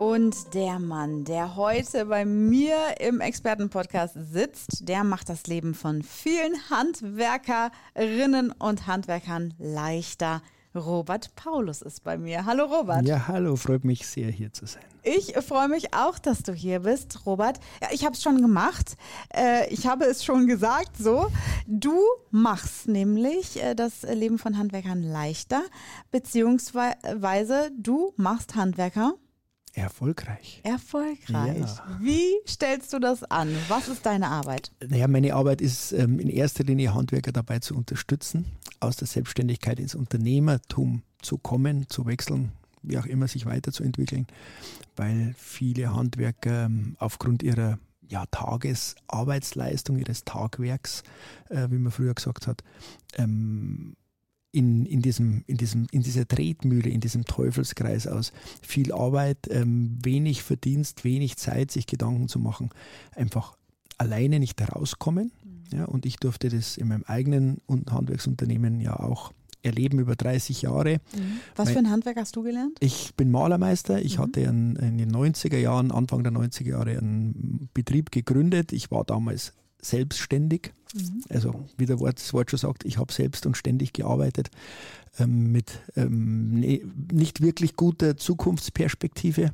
Und der Mann, der heute bei mir im Expertenpodcast sitzt, der macht das Leben von vielen Handwerkerinnen und Handwerkern leichter. Robert Paulus ist bei mir. Hallo Robert. Ja, hallo, freut mich sehr hier zu sein. Ich freue mich auch, dass du hier bist, Robert. Ja, ich habe es schon gemacht. Äh, ich habe es schon gesagt, so. Du machst nämlich äh, das Leben von Handwerkern leichter, beziehungsweise du machst Handwerker Erfolgreich. Erfolgreich. Ja. Wie stellst du das an? Was ist deine Arbeit? Naja, meine Arbeit ist ähm, in erster Linie Handwerker dabei zu unterstützen, aus der Selbstständigkeit ins Unternehmertum zu kommen, zu wechseln, wie auch immer sich weiterzuentwickeln, weil viele Handwerker ähm, aufgrund ihrer ja, Tagesarbeitsleistung, ihres Tagwerks, äh, wie man früher gesagt hat, ähm, in, in, diesem, in, diesem, in dieser Tretmühle, in diesem Teufelskreis aus viel Arbeit, ähm, wenig Verdienst, wenig Zeit, sich Gedanken zu machen, einfach alleine nicht herauskommen. Mhm. Ja, und ich durfte das in meinem eigenen Handwerksunternehmen ja auch erleben über 30 Jahre. Mhm. Was für ein Handwerk hast du gelernt? Ich bin Malermeister. Ich mhm. hatte in, in den 90er Jahren, Anfang der 90er Jahre, einen Betrieb gegründet. Ich war damals selbstständig. Mhm. Also wie der Wort, das Wort schon sagt, ich habe selbst und ständig gearbeitet ähm, mit ähm, ne, nicht wirklich guter Zukunftsperspektive.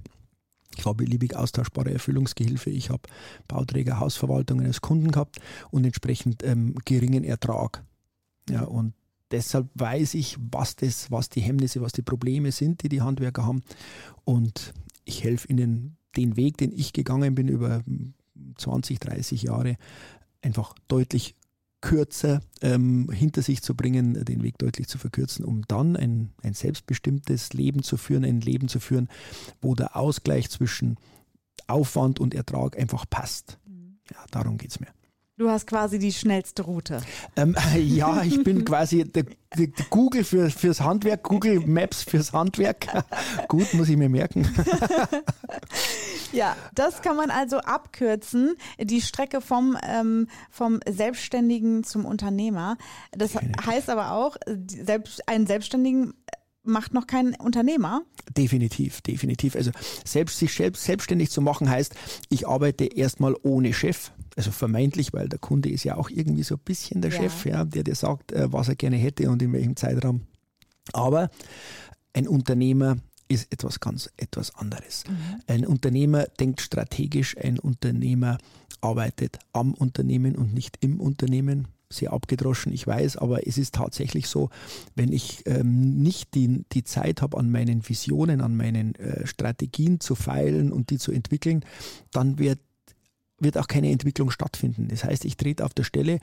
Ich war beliebig austauschbare Erfüllungsgehilfe. Ich habe Bauträger, Hausverwaltungen als Kunden gehabt und entsprechend ähm, geringen Ertrag. Ja, und deshalb weiß ich, was das, was die Hemmnisse, was die Probleme sind, die die Handwerker haben. Und ich helfe ihnen den Weg, den ich gegangen bin über 20, 30 Jahre, einfach deutlich kürzer ähm, hinter sich zu bringen, den Weg deutlich zu verkürzen, um dann ein, ein selbstbestimmtes Leben zu führen, ein Leben zu führen, wo der Ausgleich zwischen Aufwand und Ertrag einfach passt. Mhm. Ja, darum geht es mir. Du hast quasi die schnellste Route. Ähm, ja, ich bin quasi der, der Google für, fürs Handwerk, Google Maps fürs Handwerk. Gut, muss ich mir merken. ja, das kann man also abkürzen, die Strecke vom, ähm, vom Selbstständigen zum Unternehmer. Das heißt aber auch, selbst, einen Selbstständigen macht noch keinen Unternehmer. Definitiv, definitiv. Also selbst sich selbst selbstständig zu machen heißt, ich arbeite erstmal ohne Chef also vermeintlich, weil der Kunde ist ja auch irgendwie so ein bisschen der ja. Chef, ja, der dir sagt, äh, was er gerne hätte und in welchem Zeitraum. Aber ein Unternehmer ist etwas ganz etwas anderes. Mhm. Ein Unternehmer denkt strategisch, ein Unternehmer arbeitet am Unternehmen und nicht im Unternehmen. Sehr abgedroschen, ich weiß, aber es ist tatsächlich so, wenn ich ähm, nicht die, die Zeit habe, an meinen Visionen, an meinen äh, Strategien zu feilen und die zu entwickeln, dann wird wird auch keine Entwicklung stattfinden. Das heißt, ich trete auf der Stelle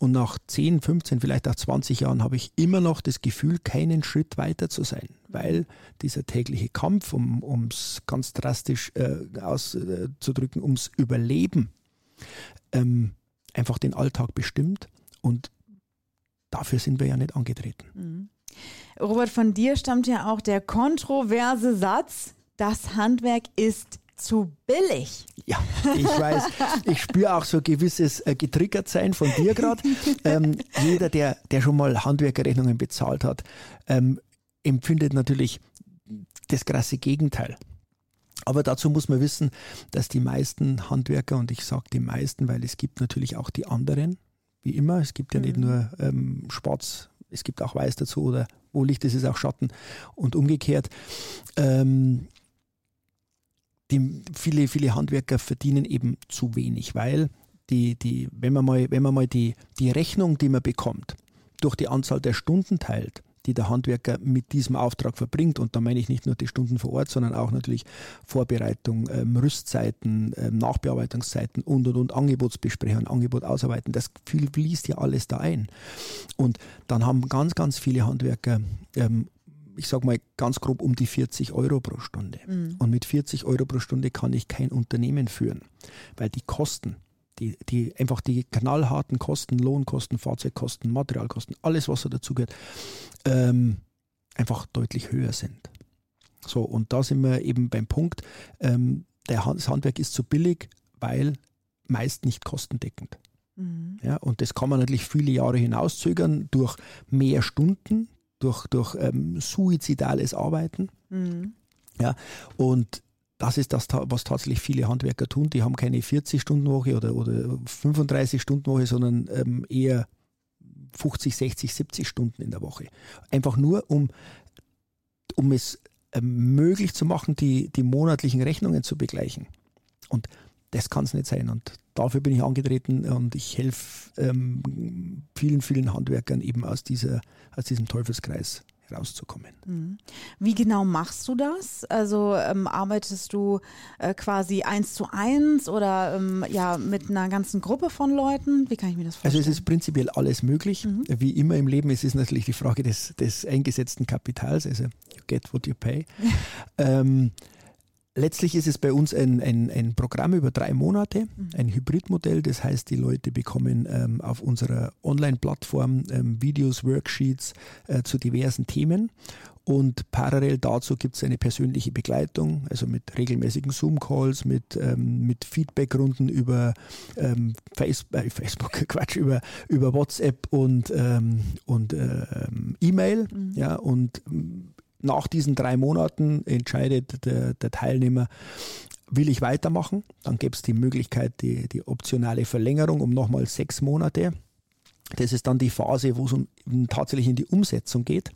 und nach 10, 15, vielleicht auch 20 Jahren habe ich immer noch das Gefühl, keinen Schritt weiter zu sein, weil dieser tägliche Kampf, um es ganz drastisch äh, auszudrücken, äh, ums Überleben, ähm, einfach den Alltag bestimmt und dafür sind wir ja nicht angetreten. Mhm. Robert, von dir stammt ja auch der kontroverse Satz, das Handwerk ist zu billig. Ja, ich weiß. Ich spüre auch so ein gewisses äh, Getriggertsein von dir gerade. Ähm, jeder, der, der schon mal Handwerkerrechnungen bezahlt hat, ähm, empfindet natürlich das krasse Gegenteil. Aber dazu muss man wissen, dass die meisten Handwerker, und ich sage die meisten, weil es gibt natürlich auch die anderen, wie immer, es gibt ja mhm. nicht nur ähm, schwarz, es gibt auch weiß dazu oder wo Licht ist, ist auch Schatten und umgekehrt. Ähm, die, viele, viele Handwerker verdienen eben zu wenig, weil die, die, wenn man mal, wenn man mal die, die Rechnung, die man bekommt, durch die Anzahl der Stunden teilt, die der Handwerker mit diesem Auftrag verbringt. Und da meine ich nicht nur die Stunden vor Ort, sondern auch natürlich Vorbereitung, ähm, Rüstzeiten, ähm, Nachbearbeitungszeiten und und und Angebotsbesprechungen, Angebot ausarbeiten. Das fließt ja alles da ein. Und dann haben ganz, ganz viele Handwerker ähm, ich sage mal ganz grob um die 40 Euro pro Stunde. Mhm. Und mit 40 Euro pro Stunde kann ich kein Unternehmen führen, weil die Kosten, die, die einfach die knallharten Kosten, Lohnkosten, Fahrzeugkosten, Materialkosten, alles, was so dazugehört, ähm, einfach deutlich höher sind. So, und da sind wir eben beim Punkt, ähm, der, das Handwerk ist zu billig, weil meist nicht kostendeckend. Mhm. Ja, und das kann man natürlich viele Jahre hinauszögern durch mehr Stunden, durch, durch ähm, suizidales Arbeiten. Mhm. Ja, und das ist das, was tatsächlich viele Handwerker tun. Die haben keine 40-Stunden-Woche oder, oder 35-Stunden-Woche, sondern ähm, eher 50, 60, 70 Stunden in der Woche. Einfach nur, um, um es ähm, möglich zu machen, die, die monatlichen Rechnungen zu begleichen. Und das kann es nicht sein. Und dafür bin ich angetreten und ich helfe ähm, vielen, vielen Handwerkern eben aus, dieser, aus diesem Teufelskreis rauszukommen. Mhm. Wie genau machst du das? Also ähm, arbeitest du äh, quasi eins zu eins oder ähm, ja mit einer ganzen Gruppe von Leuten? Wie kann ich mir das vorstellen? Also es ist prinzipiell alles möglich. Mhm. Wie immer im Leben, es ist natürlich die Frage des, des eingesetzten Kapitals, also you get what you pay. ähm, Letztlich ist es bei uns ein, ein, ein Programm über drei Monate, mhm. ein Hybridmodell. Das heißt, die Leute bekommen ähm, auf unserer Online-Plattform ähm, Videos, Worksheets äh, zu diversen Themen. Und parallel dazu gibt es eine persönliche Begleitung, also mit regelmäßigen Zoom-Calls, mit, ähm, mit Feedback-Runden über ähm, Face äh, Facebook, Quatsch, über, über WhatsApp und, ähm, und äh, E-Mail. Mhm. Ja, und nach diesen drei Monaten entscheidet der, der Teilnehmer, will ich weitermachen? Dann gäbe es die Möglichkeit, die, die optionale Verlängerung um nochmal sechs Monate. Das ist dann die Phase, wo es um, tatsächlich in die Umsetzung geht,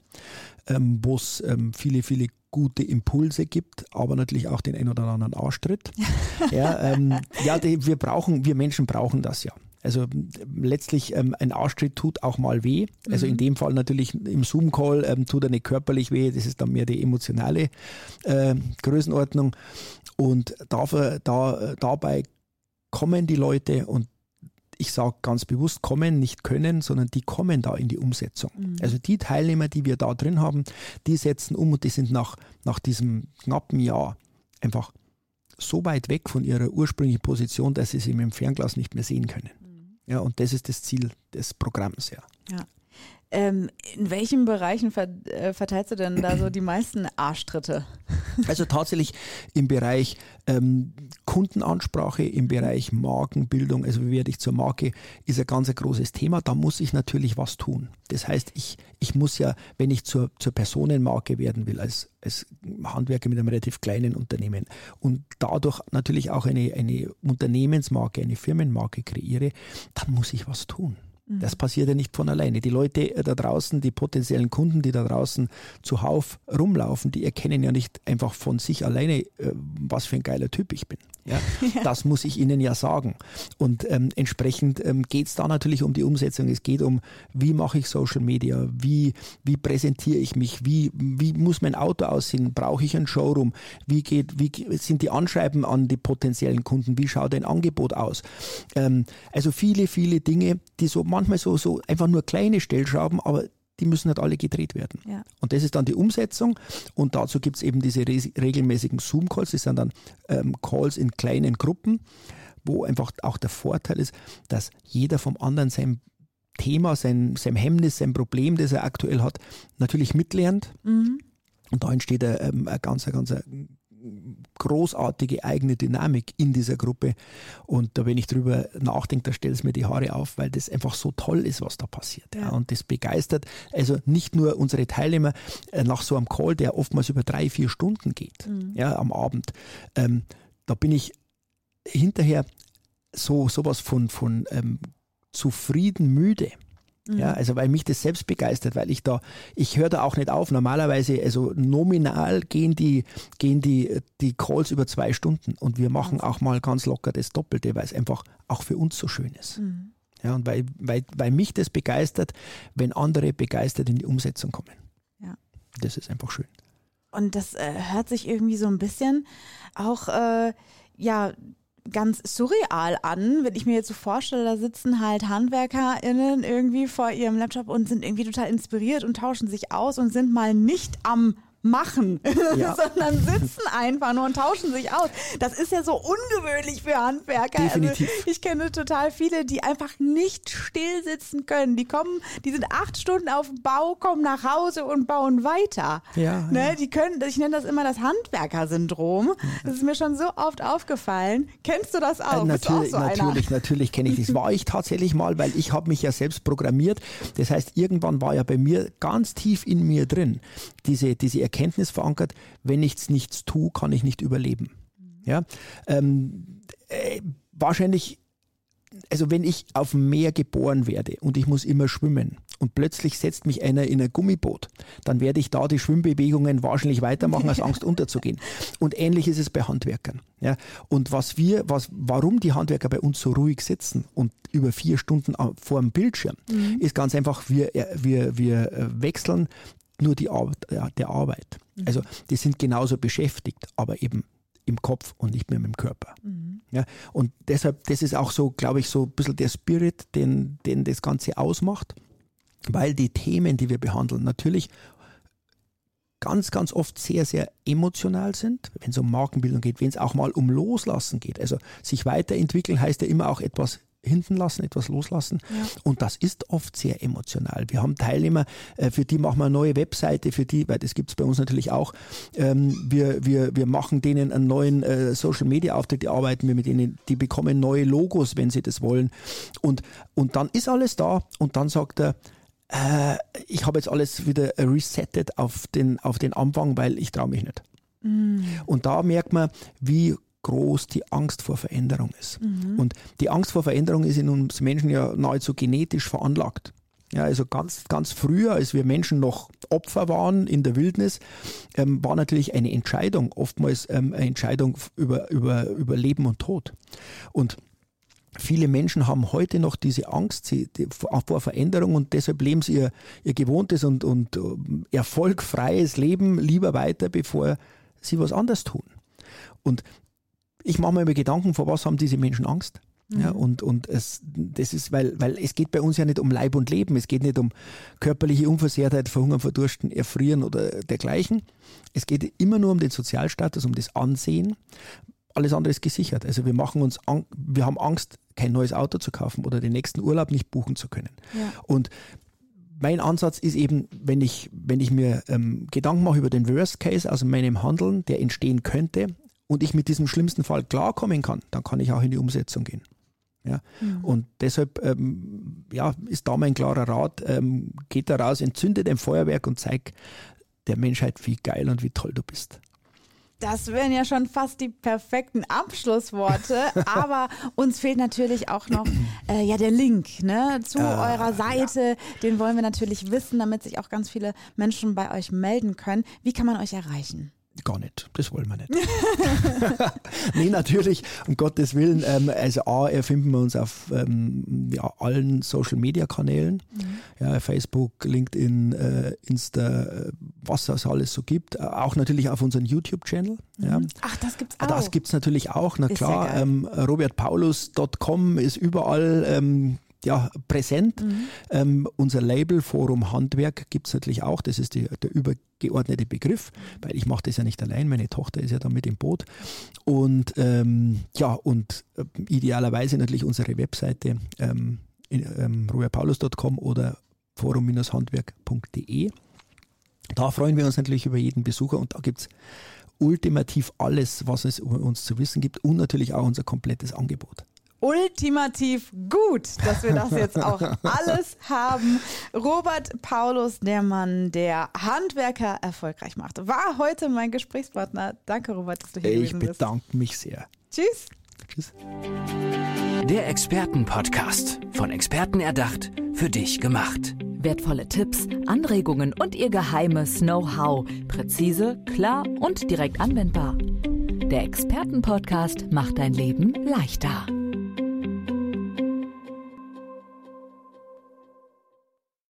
ähm, wo es ähm, viele, viele gute Impulse gibt, aber natürlich auch den ein oder anderen Arschtritt. ja, ähm, ja die, wir brauchen, wir Menschen brauchen das ja. Also letztlich ähm, ein Arschtritt tut auch mal weh. Also mhm. in dem Fall natürlich im Zoom-Call ähm, tut er nicht körperlich weh, das ist dann mehr die emotionale äh, Größenordnung. Und dafür, da, dabei kommen die Leute und ich sage ganz bewusst kommen, nicht können, sondern die kommen da in die Umsetzung. Mhm. Also die Teilnehmer, die wir da drin haben, die setzen um und die sind nach, nach diesem knappen Jahr einfach so weit weg von ihrer ursprünglichen Position, dass sie sie mit dem Fernglas nicht mehr sehen können. Ja, und das ist das Ziel des Programms, ja. ja. Ähm, in welchen Bereichen äh, verteilst du denn da so die meisten Arschtritte? Also tatsächlich im Bereich ähm, Kundenansprache, im Bereich Markenbildung, also wie werde ich zur Marke, ist ein ganz großes Thema. Da muss ich natürlich was tun. Das heißt, ich, ich muss ja, wenn ich zur, zur Personenmarke werden will, als, als Handwerker mit einem relativ kleinen Unternehmen und dadurch natürlich auch eine, eine Unternehmensmarke, eine Firmenmarke kreiere, dann muss ich was tun. Das mhm. passiert ja nicht von alleine. Die Leute äh, da draußen, die potenziellen Kunden, die da draußen zuhauf rumlaufen, die erkennen ja nicht einfach von sich alleine, äh, was für ein geiler Typ ich bin. Ja. Das muss ich ihnen ja sagen. Und ähm, entsprechend ähm, geht es da natürlich um die Umsetzung. Es geht um, wie mache ich Social Media, wie, wie präsentiere ich mich, wie, wie muss mein Auto aussehen, brauche ich ein Showroom, wie, geht, wie sind die Anschreiben an die potenziellen Kunden, wie schaut ein Angebot aus. Ähm, also viele, viele Dinge, die so manchmal so, so einfach nur kleine Stellschrauben, aber die müssen nicht alle gedreht werden. Ja. Und das ist dann die Umsetzung. Und dazu gibt es eben diese regelmäßigen Zoom-Calls. Das sind dann ähm, Calls in kleinen Gruppen, wo einfach auch der Vorteil ist, dass jeder vom anderen sein Thema, sein, sein Hemmnis, sein Problem, das er aktuell hat, natürlich mitlernt. Mhm. Und da entsteht ein, ähm, ein ganz, ein ganz großartige eigene Dynamik in dieser Gruppe. Und da, wenn ich drüber nachdenke, da stellt es mir die Haare auf, weil das einfach so toll ist, was da passiert. Ja. Und das begeistert also nicht nur unsere Teilnehmer äh, nach so einem Call, der oftmals über drei, vier Stunden geht, mhm. ja, am Abend. Ähm, da bin ich hinterher so sowas von, von ähm, zufrieden müde. Ja, mhm. also weil mich das selbst begeistert, weil ich da, ich höre da auch nicht auf. Normalerweise, also nominal gehen die, gehen die, die Calls über zwei Stunden und wir machen auch mal ganz locker das Doppelte, weil es einfach auch für uns so schön ist. Mhm. Ja, und weil, weil, weil mich das begeistert, wenn andere begeistert in die Umsetzung kommen. Ja. Das ist einfach schön. Und das äh, hört sich irgendwie so ein bisschen auch, äh, ja, ganz surreal an, wenn ich mir jetzt so vorstelle, da sitzen halt HandwerkerInnen irgendwie vor ihrem Laptop und sind irgendwie total inspiriert und tauschen sich aus und sind mal nicht am machen, ja. sondern sitzen einfach nur und tauschen sich aus. Das ist ja so ungewöhnlich für Handwerker. Also Definitiv. Also ich kenne total viele, die einfach nicht still sitzen können. Die kommen, die sind acht Stunden auf dem Bau, kommen nach Hause und bauen weiter. Ja, ne? ja. Die können, ich nenne das immer das Handwerkersyndrom. Das ist mir schon so oft aufgefallen. Kennst du das auch? Äh, natürlich, auch so natürlich, natürlich kenne ich das. War ich tatsächlich mal, weil ich habe mich ja selbst programmiert. Das heißt, irgendwann war ja bei mir ganz tief in mir drin diese, diese Erkenntnis verankert, wenn ich nichts tue, kann ich nicht überleben. Ja, ähm, äh, wahrscheinlich also wenn ich auf dem Meer geboren werde und ich muss immer schwimmen und plötzlich setzt mich einer in ein Gummiboot, dann werde ich da die Schwimmbewegungen wahrscheinlich weitermachen, als Angst unterzugehen. Und ähnlich ist es bei Handwerkern. Ja, und was wir, was, warum die Handwerker bei uns so ruhig sitzen und über vier Stunden vor dem Bildschirm, mhm. ist ganz einfach, wir, äh, wir, wir äh, wechseln nur die Arbeit, der Arbeit. Mhm. Also die sind genauso beschäftigt, aber eben im Kopf und nicht mehr mit dem Körper. Mhm. Ja, und deshalb, das ist auch so, glaube ich, so ein bisschen der Spirit, den, den das Ganze ausmacht, weil die Themen, die wir behandeln, natürlich ganz, ganz oft sehr, sehr emotional sind, wenn es um Markenbildung geht, wenn es auch mal um Loslassen geht. Also sich weiterentwickeln heißt ja immer auch etwas hinten lassen, etwas loslassen. Ja. Und das ist oft sehr emotional. Wir haben Teilnehmer, äh, für die machen wir eine neue Webseite, für die, weil das gibt es bei uns natürlich auch, ähm, wir, wir, wir machen denen einen neuen äh, Social Media Auftritt, die arbeiten wir mit denen, die bekommen neue Logos, wenn sie das wollen. Und, und dann ist alles da und dann sagt er, äh, ich habe jetzt alles wieder resettet auf den, auf den Anfang, weil ich traue mich nicht. Mm. Und da merkt man, wie groß die Angst vor Veränderung ist. Mhm. Und die Angst vor Veränderung ist in uns Menschen ja nahezu genetisch veranlagt. Ja, also ganz, ganz früher, als wir Menschen noch Opfer waren in der Wildnis, ähm, war natürlich eine Entscheidung, oftmals ähm, eine Entscheidung über, über, über Leben und Tod. Und Viele Menschen haben heute noch diese Angst vor Veränderung und deshalb leben sie ihr, ihr gewohntes und, und ähm, erfolgfreies Leben lieber weiter, bevor sie was anderes tun. Und ich mache mir immer Gedanken, vor was haben diese Menschen Angst? Mhm. Ja, und und es, das ist, weil, weil es geht bei uns ja nicht um Leib und Leben, es geht nicht um körperliche Unversehrtheit, Verhungern, Verdursten, Erfrieren oder dergleichen. Es geht immer nur um den Sozialstatus, um das Ansehen. Alles andere ist gesichert. Also wir machen uns, wir haben Angst, kein neues Auto zu kaufen oder den nächsten Urlaub nicht buchen zu können. Ja. Und mein Ansatz ist eben, wenn ich, wenn ich mir ähm, Gedanken mache über den Worst Case, also meinem Handeln, der entstehen könnte, und ich mit diesem schlimmsten Fall klarkommen kann, dann kann ich auch in die Umsetzung gehen. Ja? Mhm. Und deshalb ähm, ja, ist da mein klarer Rat, ähm, geht da raus, entzündet ein Feuerwerk und zeig der Menschheit, wie geil und wie toll du bist. Das wären ja schon fast die perfekten Abschlussworte, aber uns fehlt natürlich auch noch äh, ja, der Link ne, zu ah, eurer Seite. Ja. Den wollen wir natürlich wissen, damit sich auch ganz viele Menschen bei euch melden können. Wie kann man euch erreichen? Gar nicht, das wollen wir nicht. nee, natürlich, um Gottes Willen. Ähm, also A, erfinden wir uns auf ähm, ja, allen Social-Media-Kanälen. Mhm. Ja, Facebook, LinkedIn, äh, Insta, äh, was es alles so gibt. Äh, auch natürlich auf unserem YouTube-Channel. Mhm. Ja. Ach, das gibt's auch. Das gibt es natürlich auch, na ist klar. Ähm, robertpaulus.com ist überall ähm, ja, präsent. Mhm. Ähm, unser Label Forum Handwerk gibt es natürlich auch. Das ist die, der übergeordnete Begriff, weil ich mache das ja nicht allein. Meine Tochter ist ja da mit im Boot. Und ähm, ja, und äh, idealerweise natürlich unsere Webseite ähm, ähm, ruhepaulus.com oder forum-handwerk.de. Da freuen wir uns natürlich über jeden Besucher und da gibt es ultimativ alles, was es über uns zu wissen gibt und natürlich auch unser komplettes Angebot ultimativ gut, dass wir das jetzt auch alles haben. Robert Paulus, der Mann, der Handwerker erfolgreich macht, war heute mein Gesprächspartner. Danke, Robert, dass du hier ich bist. Ich bedanke mich sehr. Tschüss. Tschüss. Der Expertenpodcast. Von Experten erdacht, für dich gemacht. Wertvolle Tipps, Anregungen und ihr geheimes Know-how. Präzise, klar und direkt anwendbar. Der Expertenpodcast macht dein Leben leichter.